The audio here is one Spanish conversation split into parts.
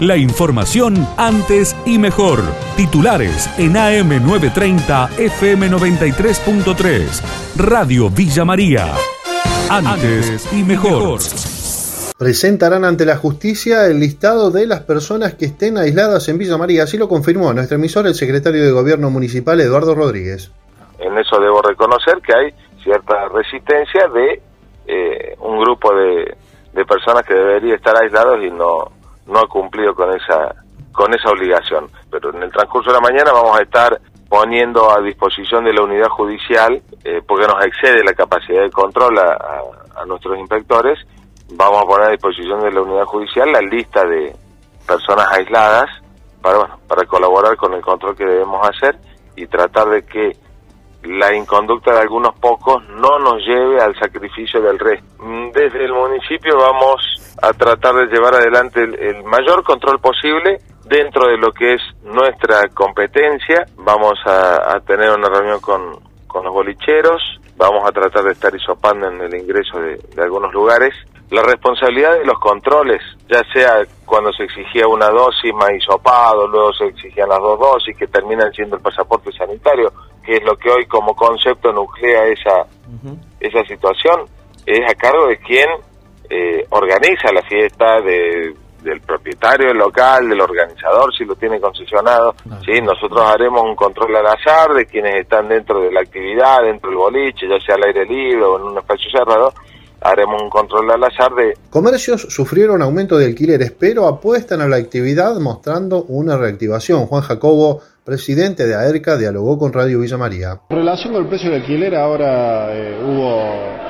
La información antes y mejor. Titulares en AM930 FM93.3. Radio Villa María. Antes y mejor. Presentarán ante la justicia el listado de las personas que estén aisladas en Villa María. Así lo confirmó nuestro emisor, el secretario de Gobierno Municipal, Eduardo Rodríguez. En eso debo reconocer que hay cierta resistencia de eh, un grupo de, de personas que debería estar aislados y no, no ha cumplido con esa, con esa obligación. Pero en el transcurso de la mañana vamos a estar poniendo a disposición de la unidad judicial, eh, porque nos excede la capacidad de control a, a, nuestros inspectores, vamos a poner a disposición de la unidad judicial la lista de personas aisladas para, bueno, para colaborar con el control que debemos hacer y tratar de que la inconducta de algunos pocos no nos lleve al sacrificio del resto. Desde el municipio vamos a tratar de llevar adelante el, mayor control posible dentro de lo que es nuestra competencia. Vamos a, tener una reunión con, con, los bolicheros, vamos a tratar de estar hisopando en el ingreso de, de algunos lugares. La responsabilidad de los controles, ya sea cuando se exigía una dosis más hisopado, luego se exigían las dos dosis que terminan siendo el pasaporte sanitario, que es lo que hoy como concepto nuclea esa, esa situación, es a cargo de quien eh, organiza la fiesta, de, del propietario del local, del organizador, si lo tiene concesionado. ¿sí? Nosotros haremos un control al azar de quienes están dentro de la actividad, dentro del boliche, ya sea al aire libre o en un espacio cerrado. Haremos un control al azar de... Comercios sufrieron aumento de alquileres, pero apuestan a la actividad mostrando una reactivación. Juan Jacobo presidente de AERCA, dialogó con Radio Villa María. En relación con el precio del alquiler, ahora eh, hubo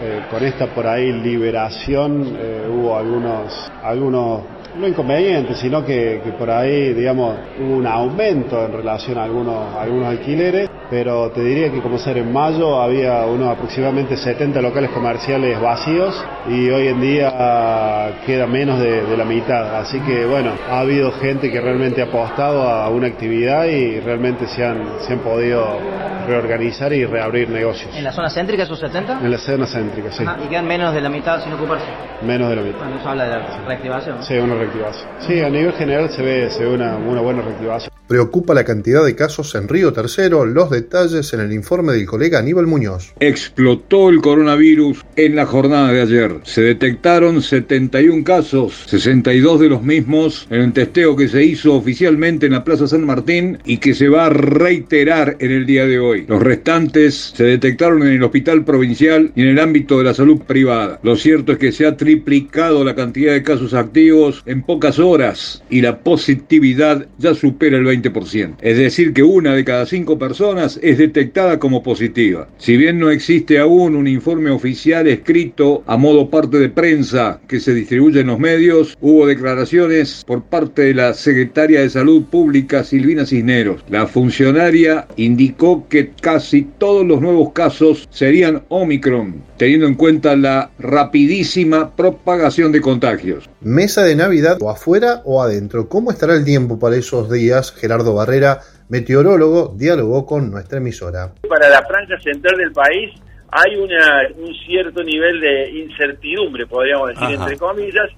eh, con esta por ahí liberación eh, hubo algunos, algunos no inconvenientes, sino que, por ahí, digamos, hubo un aumento en relación a algunos, algunos alquileres, pero te diría que como ser en mayo había unos aproximadamente 70 locales comerciales vacíos y hoy en día queda menos de, la mitad. Así que bueno, ha habido gente que realmente ha apostado a una actividad y realmente se han, se han podido reorganizar y reabrir negocios. ¿En la zona céntrica esos 70? En la zona céntrica, sí. ¿Y quedan menos de la mitad sin ocuparse? Menos de la mitad. Bueno, eso habla de la reactivación. Sí, una reactivación. Sí, a nivel general se ve, se ve una, una buena reactivación. Preocupa la cantidad de casos en Río Tercero, los detalles en el informe del colega Aníbal Muñoz. Explotó el coronavirus en la jornada de ayer. Se detectaron 71 casos, 62 de los mismos en el testeo que se hizo oficialmente en la Plaza San Martín y que se va a reiterar en el día de hoy. Los restantes se detectaron en el hospital provincial y en el ámbito de la salud privada. Lo cierto es que se ha triplicado la cantidad de casos activos en pocas horas y la positividad ya supera el 20%. Es decir, que una de cada cinco personas es detectada como positiva. Si bien no existe aún un informe oficial escrito a modo parte de prensa que se distribuye en los medios, hubo declaraciones por parte de la secretaria de Salud Pública Silvina Cisneros. La funcionaria indicó que casi todos los nuevos casos serían Omicron, teniendo en cuenta la rapidísima propagación de contagios. Mesa de Navidad o afuera o adentro. ¿Cómo estará el tiempo para esos días? Gerardo Barrera, meteorólogo, dialogó con nuestra emisora. Para la franja central del país hay una, un cierto nivel de incertidumbre, podríamos decir, entre comillas,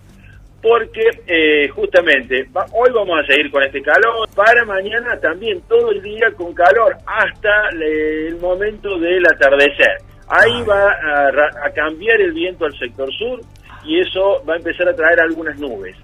porque eh, justamente hoy vamos a seguir con este calor, para mañana también todo el día con calor hasta el momento del atardecer. Ahí va a, a cambiar el viento al sector sur y eso va a empezar a traer algunas nubes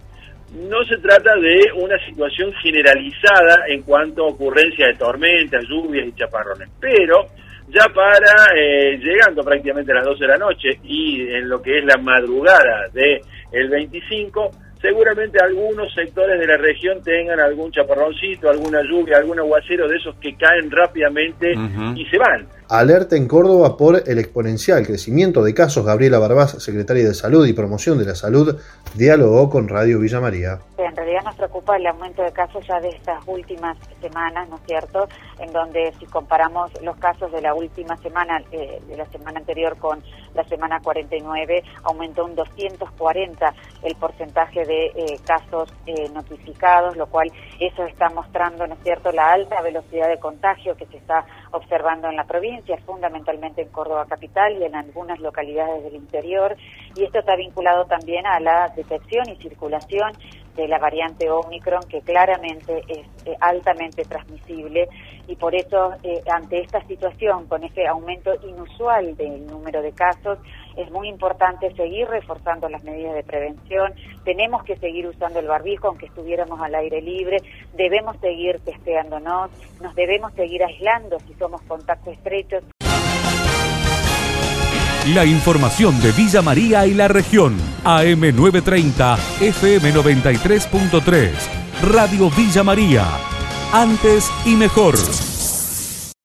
no se trata de una situación generalizada en cuanto a ocurrencia de tormentas, lluvias y chaparrones, pero ya para eh, llegando prácticamente a las 12 de la noche y en lo que es la madrugada del el 25, seguramente algunos sectores de la región tengan algún chaparroncito, alguna lluvia, algún aguacero de esos que caen rápidamente y se van. Alerta en Córdoba por el exponencial crecimiento de casos. Gabriela Barbás, secretaria de Salud y Promoción de la Salud, dialogó con Radio Villa María. En realidad nos preocupa el aumento de casos ya de estas últimas semanas, ¿no es cierto? En donde si comparamos los casos de la última semana, eh, de la semana anterior con la semana 49, aumentó un 240 el porcentaje de eh, casos eh, notificados, lo cual eso está mostrando, ¿no es cierto?, la alta velocidad de contagio que se está observando en la provincia, fundamentalmente en Córdoba capital y en algunas localidades del interior, y esto está vinculado también a la detección y circulación de la variante Omicron, que claramente es eh, altamente transmisible y por eso eh, ante esta situación, con este aumento inusual del número de casos, es muy importante seguir reforzando las medidas de prevención, tenemos que seguir usando el barbijo aunque estuviéramos al aire libre, debemos seguir testeándonos, nos debemos seguir aislando si somos contactos estrechos. La información de Villa María y la región. AM930, FM93.3. Radio Villa María. Antes y mejor.